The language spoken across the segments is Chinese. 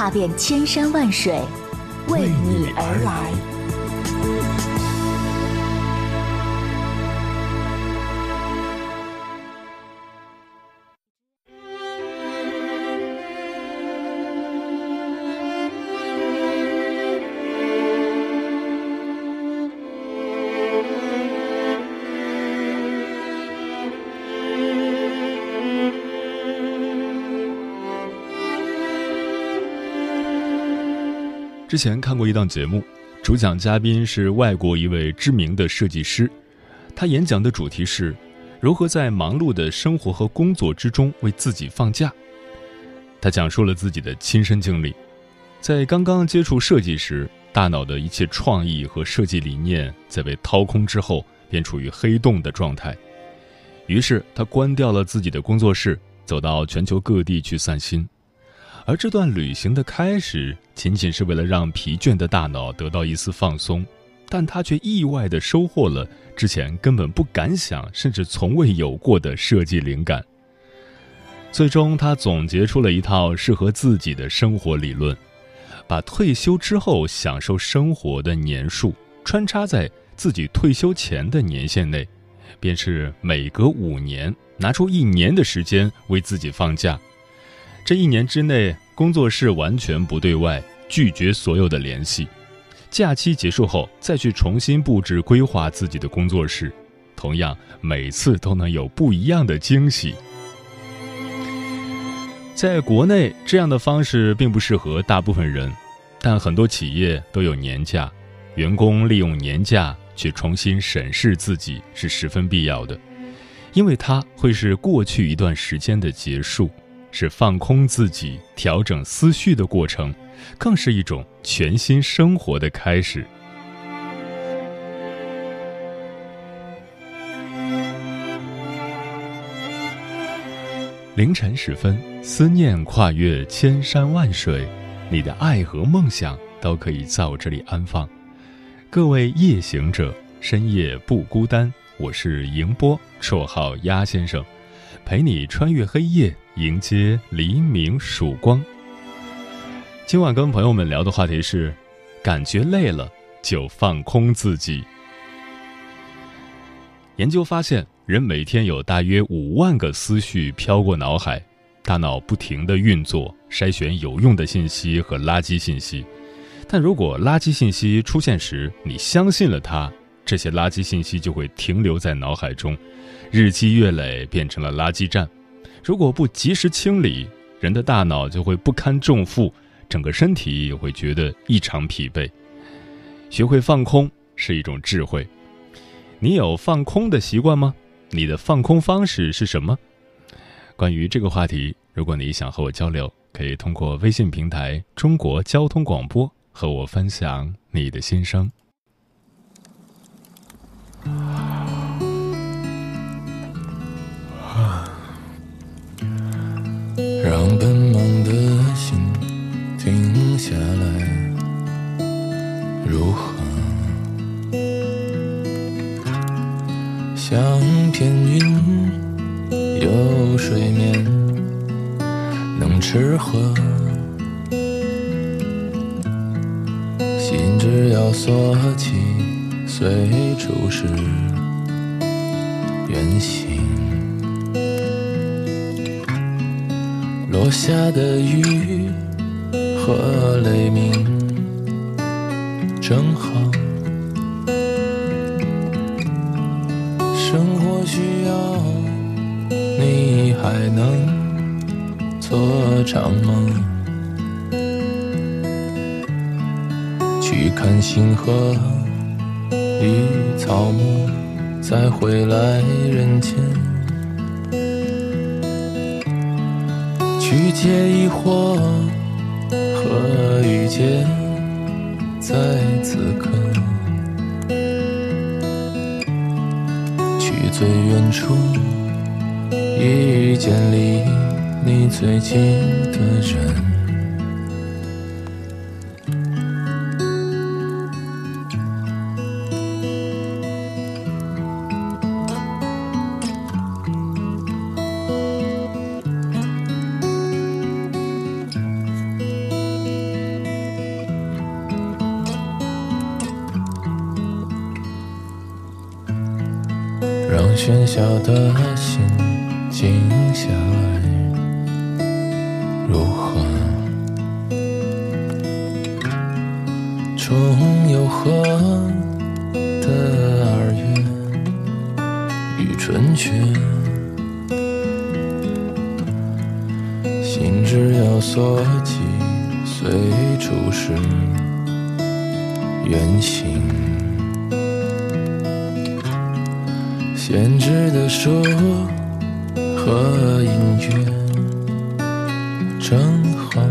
踏遍千山万水，为你而来。之前看过一档节目，主讲嘉宾是外国一位知名的设计师，他演讲的主题是如何在忙碌的生活和工作之中为自己放假。他讲述了自己的亲身经历，在刚刚接触设计时，大脑的一切创意和设计理念在被掏空之后，便处于黑洞的状态。于是他关掉了自己的工作室，走到全球各地去散心。而这段旅行的开始，仅仅是为了让疲倦的大脑得到一丝放松，但他却意外地收获了之前根本不敢想，甚至从未有过的设计灵感。最终，他总结出了一套适合自己的生活理论，把退休之后享受生活的年数穿插在自己退休前的年限内，便是每隔五年拿出一年的时间为自己放假。这一年之内，工作室完全不对外，拒绝所有的联系。假期结束后，再去重新布置规划自己的工作室，同样每次都能有不一样的惊喜。在国内，这样的方式并不适合大部分人，但很多企业都有年假，员工利用年假去重新审视自己是十分必要的，因为它会是过去一段时间的结束。是放空自己、调整思绪的过程，更是一种全新生活的开始。凌晨时分，思念跨越千山万水，你的爱和梦想都可以在我这里安放。各位夜行者，深夜不孤单。我是迎波，绰号鸭先生，陪你穿越黑夜。迎接黎明曙光。今晚跟朋友们聊的话题是：感觉累了就放空自己。研究发现，人每天有大约五万个思绪飘过脑海，大脑不停的运作，筛选有用的信息和垃圾信息。但如果垃圾信息出现时，你相信了它，这些垃圾信息就会停留在脑海中，日积月累，变成了垃圾站。如果不及时清理，人的大脑就会不堪重负，整个身体也会觉得异常疲惫。学会放空是一种智慧。你有放空的习惯吗？你的放空方式是什么？关于这个话题，如果你想和我交流，可以通过微信平台“中国交通广播”和我分享你的心声。让奔忙的心停下来，如何？像片云，有睡眠，能吃喝。心只要锁起，随处是远行。下的雨和雷鸣正好，生活需要你还能做场梦，去看星河与草木，再回来人间。去借一或和遇见在此刻，去最远处遇见离你最近的人。喧嚣的心静下来，如何重游河的二月与春雪？心只有所寄，随处是远行。编织的书和音乐正好，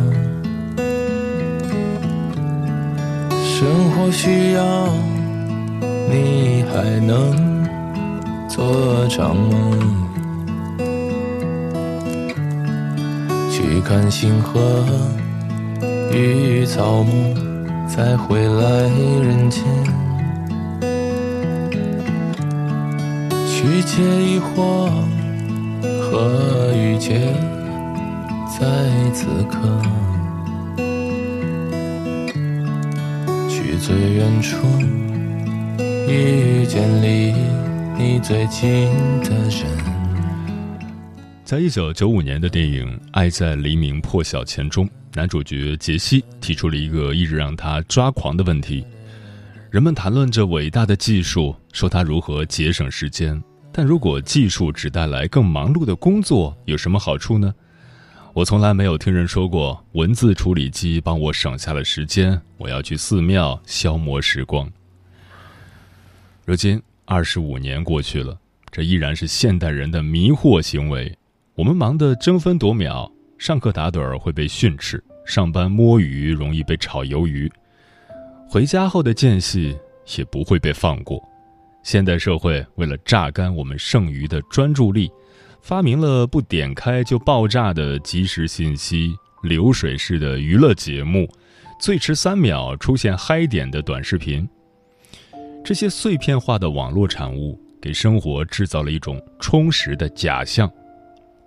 生活需要你还能做场梦，去看星河与草木，再回来人间。去借一惑和遇见在此刻，去最远处遇见离你最近的人。在一九九五年的电影《爱在黎明破晓前》中，男主角杰西提出了一个一直让他抓狂的问题：人们谈论着伟大的技术，说它如何节省时间。但如果技术只带来更忙碌的工作，有什么好处呢？我从来没有听人说过文字处理机帮我省下了时间，我要去寺庙消磨时光。如今二十五年过去了，这依然是现代人的迷惑行为。我们忙得争分夺秒，上课打盹儿会被训斥，上班摸鱼容易被炒鱿鱼，回家后的间隙也不会被放过。现代社会为了榨干我们剩余的专注力，发明了不点开就爆炸的即时信息、流水式的娱乐节目、最迟三秒出现嗨点的短视频。这些碎片化的网络产物给生活制造了一种充实的假象。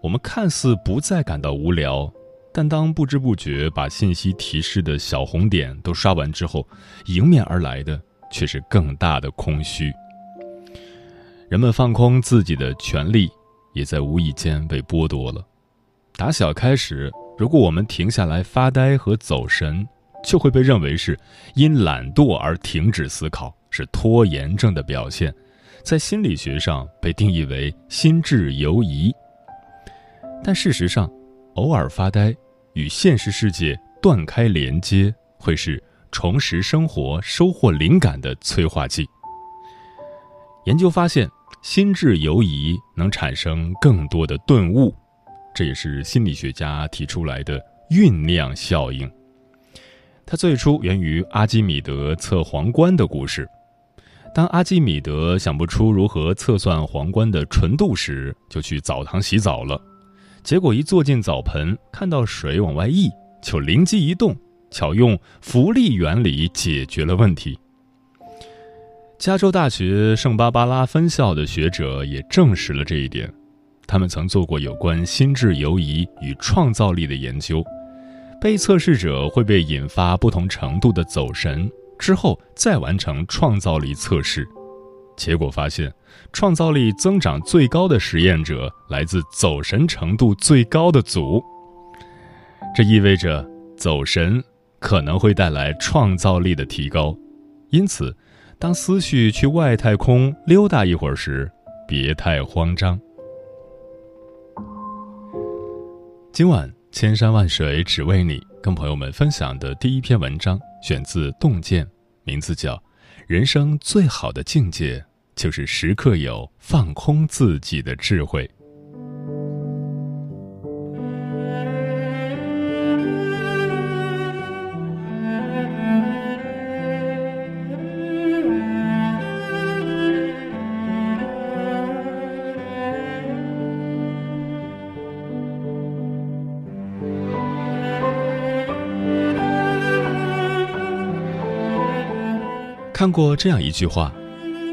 我们看似不再感到无聊，但当不知不觉把信息提示的小红点都刷完之后，迎面而来的却是更大的空虚。人们放空自己的权利，也在无意间被剥夺了。打小开始，如果我们停下来发呆和走神，就会被认为是因懒惰而停止思考，是拖延症的表现，在心理学上被定义为心智游移。但事实上，偶尔发呆与现实世界断开连接，会是重拾生活、收获灵感的催化剂。研究发现。心智游移能产生更多的顿悟，这也是心理学家提出来的酝酿效应。它最初源于阿基米德测皇冠的故事。当阿基米德想不出如何测算皇冠的纯度时，就去澡堂洗澡了。结果一坐进澡盆，看到水往外溢，就灵机一动，巧用浮力原理解决了问题。加州大学圣巴巴拉分校的学者也证实了这一点。他们曾做过有关心智游移与创造力的研究。被测试者会被引发不同程度的走神，之后再完成创造力测试。结果发现，创造力增长最高的实验者来自走神程度最高的组。这意味着走神可能会带来创造力的提高。因此。当思绪去外太空溜达一会儿时，别太慌张。今晚千山万水只为你，跟朋友们分享的第一篇文章选自《洞见》，名字叫《人生最好的境界就是时刻有放空自己的智慧》。看过这样一句话：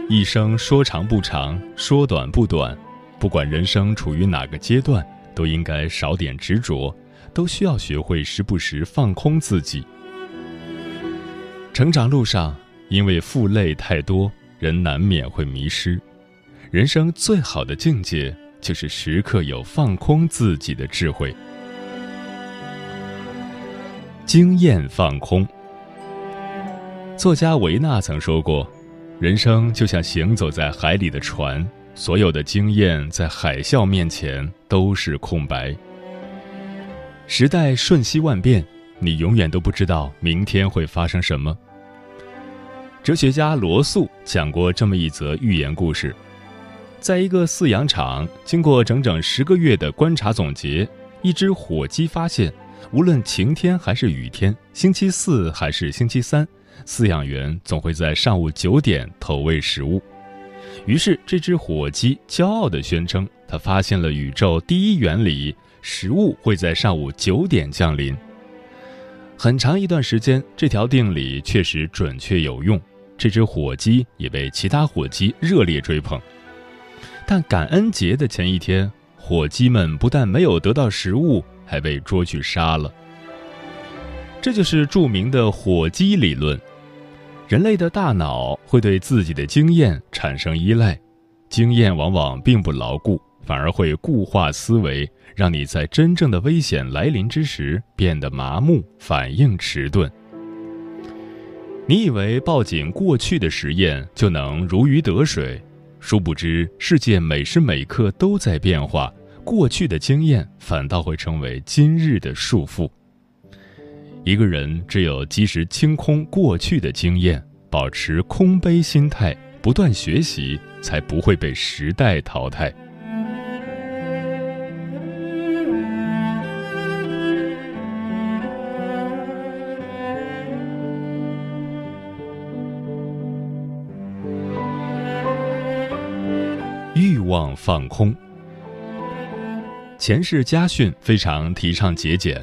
一生说长不长，说短不短，不管人生处于哪个阶段，都应该少点执着，都需要学会时不时放空自己。成长路上，因为负累太多，人难免会迷失。人生最好的境界，就是时刻有放空自己的智慧。经验放空。作家维纳曾说过：“人生就像行走在海里的船，所有的经验在海啸面前都是空白。”时代瞬息万变，你永远都不知道明天会发生什么。哲学家罗素讲过这么一则寓言故事：在一个饲养场，经过整整十个月的观察总结，一只火鸡发现。无论晴天还是雨天，星期四还是星期三，饲养员总会在上午九点投喂食物。于是，这只火鸡骄傲地宣称，它发现了宇宙第一原理：食物会在上午九点降临。很长一段时间，这条定理确实准确有用，这只火鸡也被其他火鸡热烈追捧。但感恩节的前一天，火鸡们不但没有得到食物。还被捉去杀了。这就是著名的火鸡理论。人类的大脑会对自己的经验产生依赖，经验往往并不牢固，反而会固化思维，让你在真正的危险来临之时变得麻木，反应迟钝。你以为抱紧过去的实验就能如鱼得水，殊不知世界每时每刻都在变化。过去的经验反倒会成为今日的束缚。一个人只有及时清空过去的经验，保持空杯心态，不断学习，才不会被时代淘汰。欲望放空。前世家训非常提倡节俭。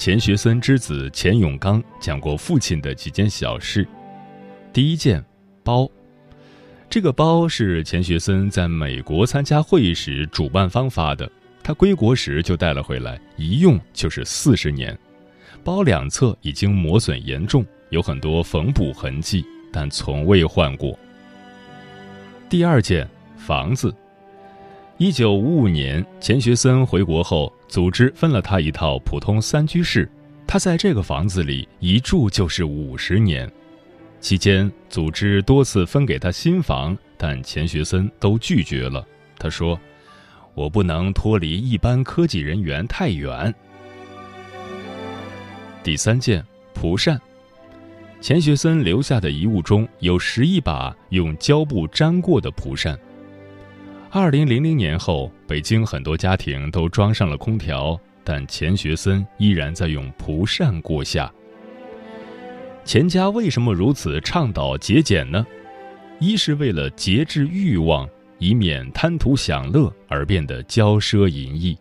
钱学森之子钱永刚讲过父亲的几件小事。第一件，包。这个包是钱学森在美国参加会议时主办方发的，他归国时就带了回来，一用就是四十年。包两侧已经磨损严重，有很多缝补痕迹，但从未换过。第二件，房子。一九五五年，钱学森回国后，组织分了他一套普通三居室，他在这个房子里一住就是五十年。期间，组织多次分给他新房，但钱学森都拒绝了。他说：“我不能脱离一般科技人员太远。”第三件，蒲扇。钱学森留下的遗物中有十一把用胶布粘过的蒲扇。二零零零年后，北京很多家庭都装上了空调，但钱学森依然在用蒲扇过夏。钱家为什么如此倡导节俭呢？一是为了节制欲望，以免贪图享乐而变得骄奢淫逸；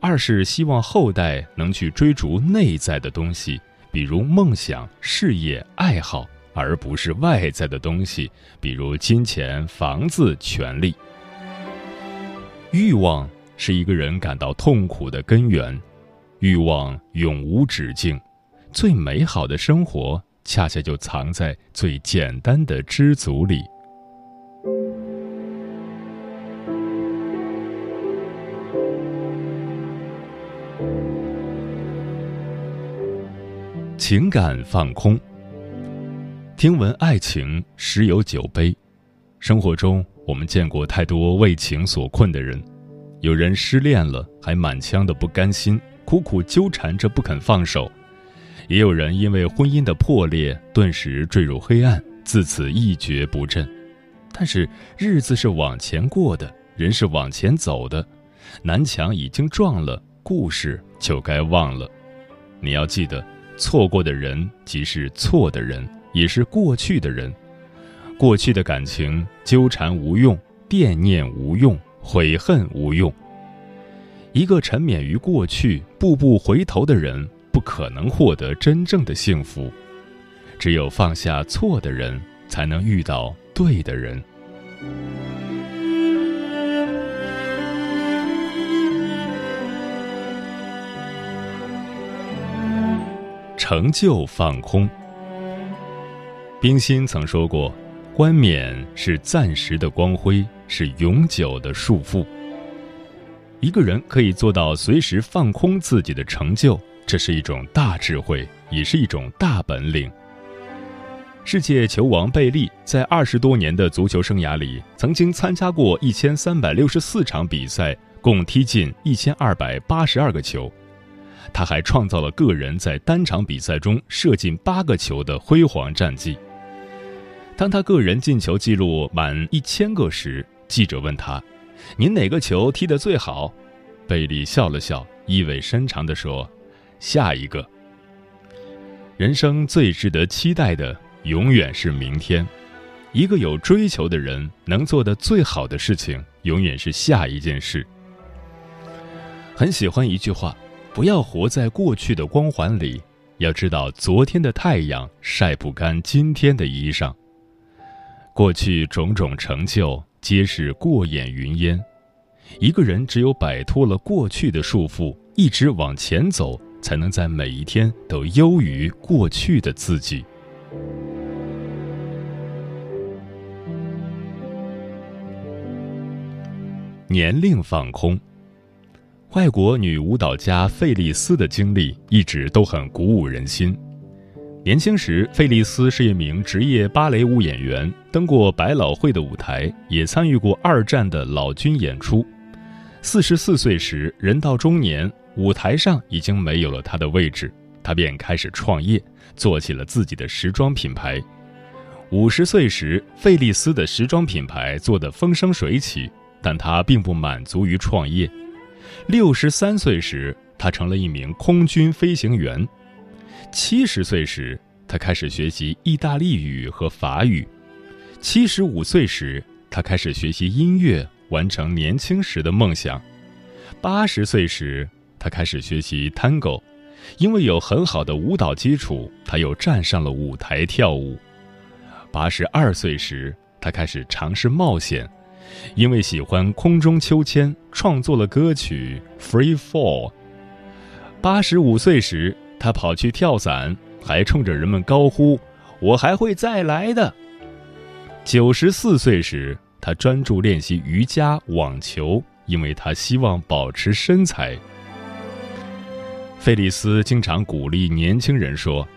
二是希望后代能去追逐内在的东西，比如梦想、事业、爱好，而不是外在的东西，比如金钱、房子、权利。欲望是一个人感到痛苦的根源，欲望永无止境。最美好的生活，恰恰就藏在最简单的知足里。情感放空。听闻爱情十有九悲，生活中。我们见过太多为情所困的人，有人失恋了还满腔的不甘心，苦苦纠缠着不肯放手；也有人因为婚姻的破裂，顿时坠入黑暗，自此一蹶不振。但是日子是往前过的，人是往前走的，南墙已经撞了，故事就该忘了。你要记得，错过的人即是错的人，也是过去的人。过去的感情纠缠无用，惦念无用，悔恨无用。一个沉湎于过去、步步回头的人，不可能获得真正的幸福。只有放下错的人，才能遇到对的人。成就放空。冰心曾说过：“冠冕是暂时的光辉，是永久的束缚。”一个人可以做到随时放空自己的成就，这是一种大智慧，也是一种大本领。世界球王贝利在二十多年的足球生涯里，曾经参加过一千三百六十四场比赛，共踢进一千二百八十二个球。他还创造了个人在单场比赛中射进八个球的辉煌战绩。当他个人进球记录满一千个时，记者问他：“您哪个球踢得最好？”贝利笑了笑，意味深长地说：“下一个。”人生最值得期待的，永远是明天。一个有追求的人能做的最好的事情，永远是下一件事。很喜欢一句话。不要活在过去的光环里，要知道昨天的太阳晒不干今天的衣裳。过去种种成就皆是过眼云烟，一个人只有摆脱了过去的束缚，一直往前走，才能在每一天都优于过去的自己。年龄放空。外国女舞蹈家费利斯的经历一直都很鼓舞人心。年轻时，费利斯是一名职业芭蕾舞演员，登过百老汇的舞台，也参与过二战的老军演出。四十四岁时，人到中年，舞台上已经没有了他的位置，他便开始创业，做起了自己的时装品牌。五十岁时，费利斯的时装品牌做得风生水起，但他并不满足于创业。六十三岁时，他成了一名空军飞行员；七十岁时，他开始学习意大利语和法语；七十五岁时，他开始学习音乐，完成年轻时的梦想；八十岁时，他开始学习 Tango，因为有很好的舞蹈基础，他又站上了舞台跳舞；八十二岁时，他开始尝试冒险。因为喜欢空中秋千，创作了歌曲《Free Fall》。八十五岁时，他跑去跳伞，还冲着人们高呼：“我还会再来的。”九十四岁时，他专注练习瑜伽、网球，因为他希望保持身材。费利斯经常鼓励年轻人说：“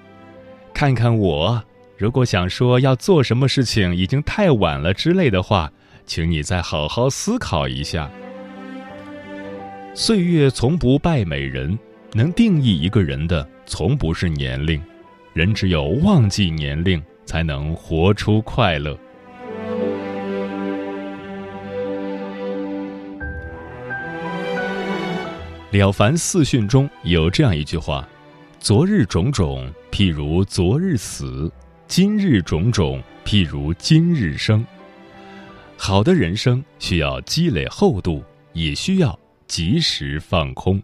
看看我，如果想说要做什么事情已经太晚了之类的话。”请你再好好思考一下。岁月从不败美人，能定义一个人的从不是年龄，人只有忘记年龄，才能活出快乐。《了凡四训》中有这样一句话：“昨日种种，譬如昨日死；今日种种，譬如今日生。”好的人生需要积累厚度，也需要及时放空。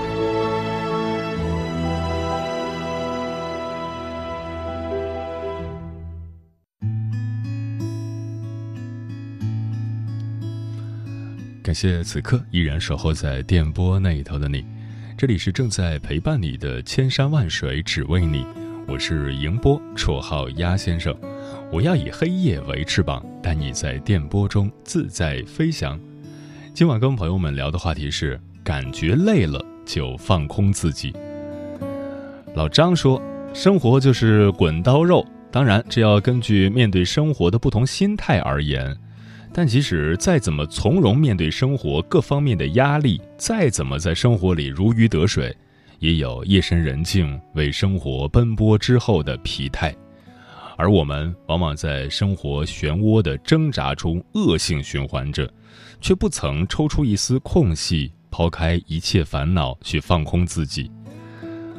感谢此刻依然守候在电波那一头的你，这里是正在陪伴你的千山万水只为你，我是迎波，绰号鸭先生。我要以黑夜为翅膀，带你在电波中自在飞翔。今晚跟朋友们聊的话题是：感觉累了就放空自己。老张说，生活就是滚刀肉，当然这要根据面对生活的不同心态而言。但即使再怎么从容面对生活各方面的压力，再怎么在生活里如鱼得水，也有夜深人静为生活奔波之后的疲态。而我们往往在生活漩涡的挣扎中恶性循环着，却不曾抽出一丝空隙，抛开一切烦恼去放空自己。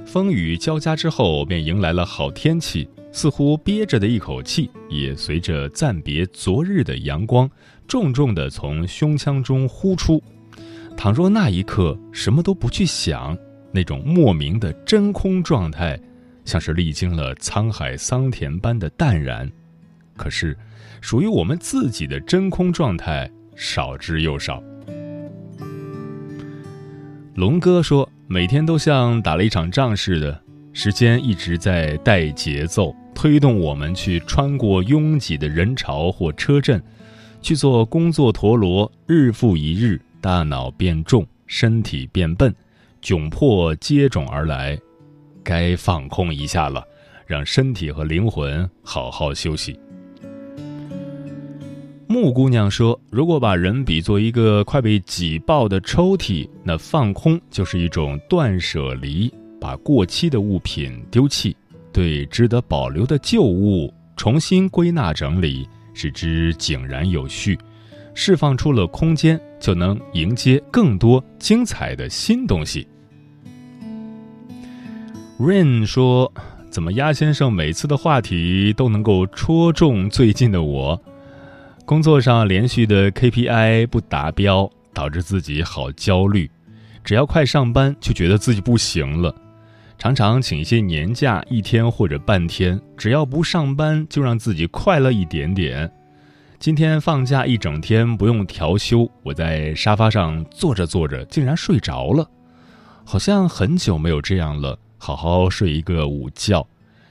风雨交加之后，便迎来了好天气，似乎憋着的一口气也随着暂别昨日的阳光，重重地从胸腔中呼出。倘若那一刻什么都不去想，那种莫名的真空状态，像是历经了沧海桑田般的淡然。可是，属于我们自己的真空状态少之又少。龙哥说：“每天都像打了一场仗似的，时间一直在带节奏，推动我们去穿过拥挤的人潮或车阵，去做工作陀螺，日复一日。”大脑变重，身体变笨，窘迫接踵而来，该放空一下了，让身体和灵魂好好休息。木姑娘说：“如果把人比作一个快被挤爆的抽屉，那放空就是一种断舍离，把过期的物品丢弃，对值得保留的旧物重新归纳整理，使之井然有序。”释放出了空间，就能迎接更多精彩的新东西。Rain 说：“怎么鸭先生每次的话题都能够戳中最近的我？工作上连续的 KPI 不达标，导致自己好焦虑。只要快上班，就觉得自己不行了。常常请一些年假，一天或者半天，只要不上班，就让自己快乐一点点。”今天放假一整天不用调休，我在沙发上坐着坐着竟然睡着了，好像很久没有这样了，好好睡一个午觉。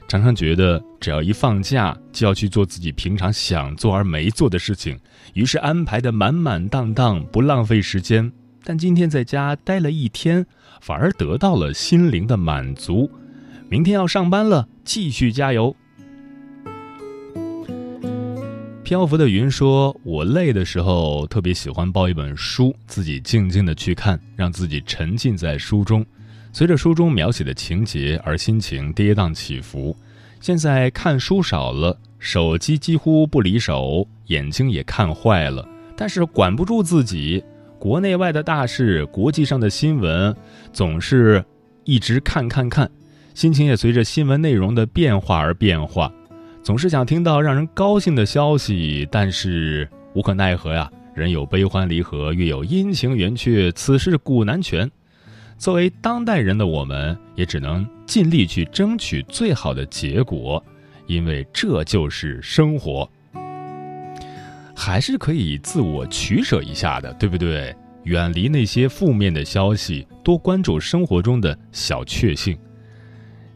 常常觉得只要一放假就要去做自己平常想做而没做的事情，于是安排的满满当当，不浪费时间。但今天在家待了一天，反而得到了心灵的满足。明天要上班了，继续加油。漂浮的云说：“我累的时候，特别喜欢抱一本书，自己静静的去看，让自己沉浸在书中，随着书中描写的情节而心情跌宕起伏。现在看书少了，手机几乎不离手，眼睛也看坏了，但是管不住自己。国内外的大事，国际上的新闻，总是一直看看看，心情也随着新闻内容的变化而变化。”总是想听到让人高兴的消息，但是无可奈何呀。人有悲欢离合，月有阴晴圆缺，此事古难全。作为当代人的我们，也只能尽力去争取最好的结果，因为这就是生活。还是可以自我取舍一下的，对不对？远离那些负面的消息，多关注生活中的小确幸。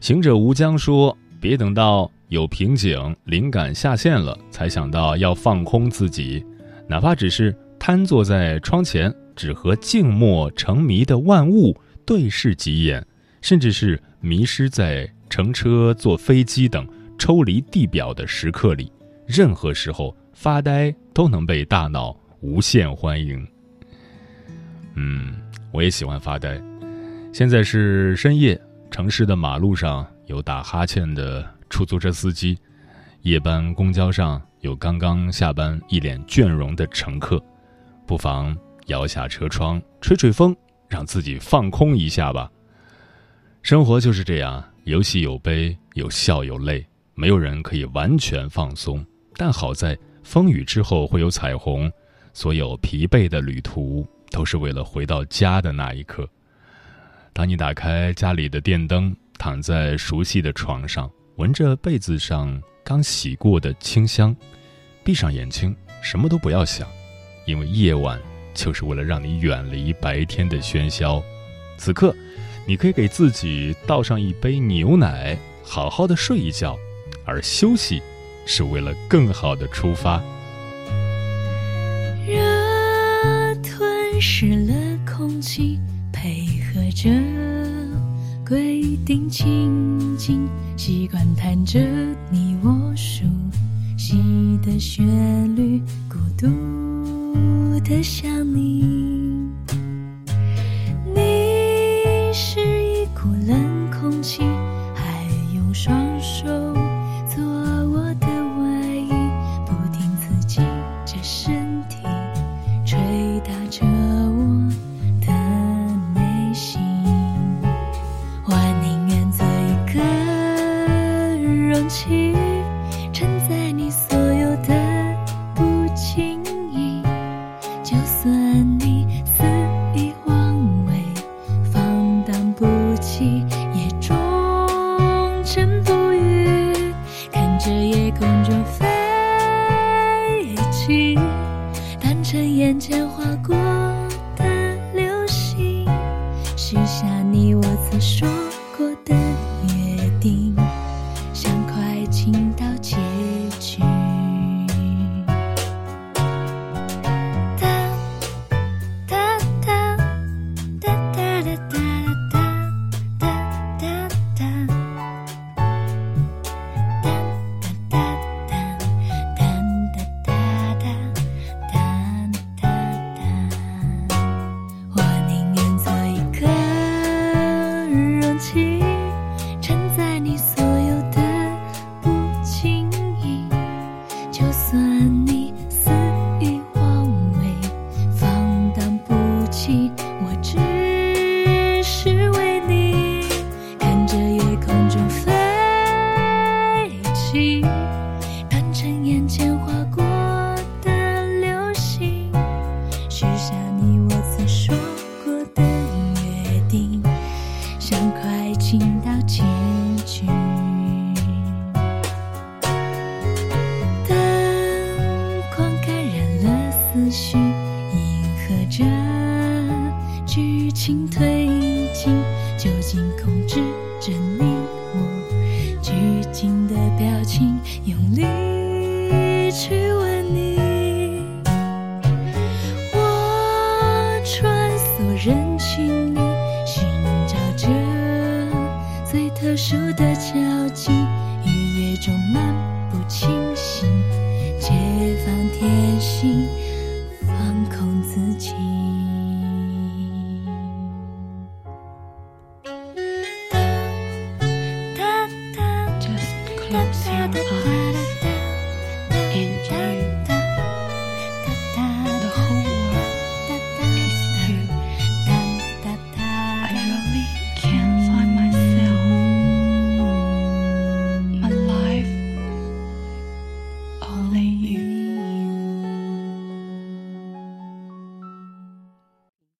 行者无疆说：“别等到。”有瓶颈，灵感下线了，才想到要放空自己，哪怕只是瘫坐在窗前，只和静默成迷的万物对视几眼，甚至是迷失在乘车、坐飞机等抽离地表的时刻里，任何时候发呆都能被大脑无限欢迎。嗯，我也喜欢发呆。现在是深夜，城市的马路上有打哈欠的。出租车司机，夜班公交上有刚刚下班、一脸倦容的乘客，不妨摇下车窗，吹吹风，让自己放空一下吧。生活就是这样，有喜有悲，有笑有泪，没有人可以完全放松。但好在风雨之后会有彩虹，所有疲惫的旅途都是为了回到家的那一刻。当你打开家里的电灯，躺在熟悉的床上。闻着被子上刚洗过的清香，闭上眼睛，什么都不要想，因为夜晚就是为了让你远离白天的喧嚣。此刻，你可以给自己倒上一杯牛奶，好好的睡一觉，而休息是为了更好的出发。热吞噬了空气，配合着。规定情景，习惯弹着你我熟悉的旋律，孤独的想你。起情，用力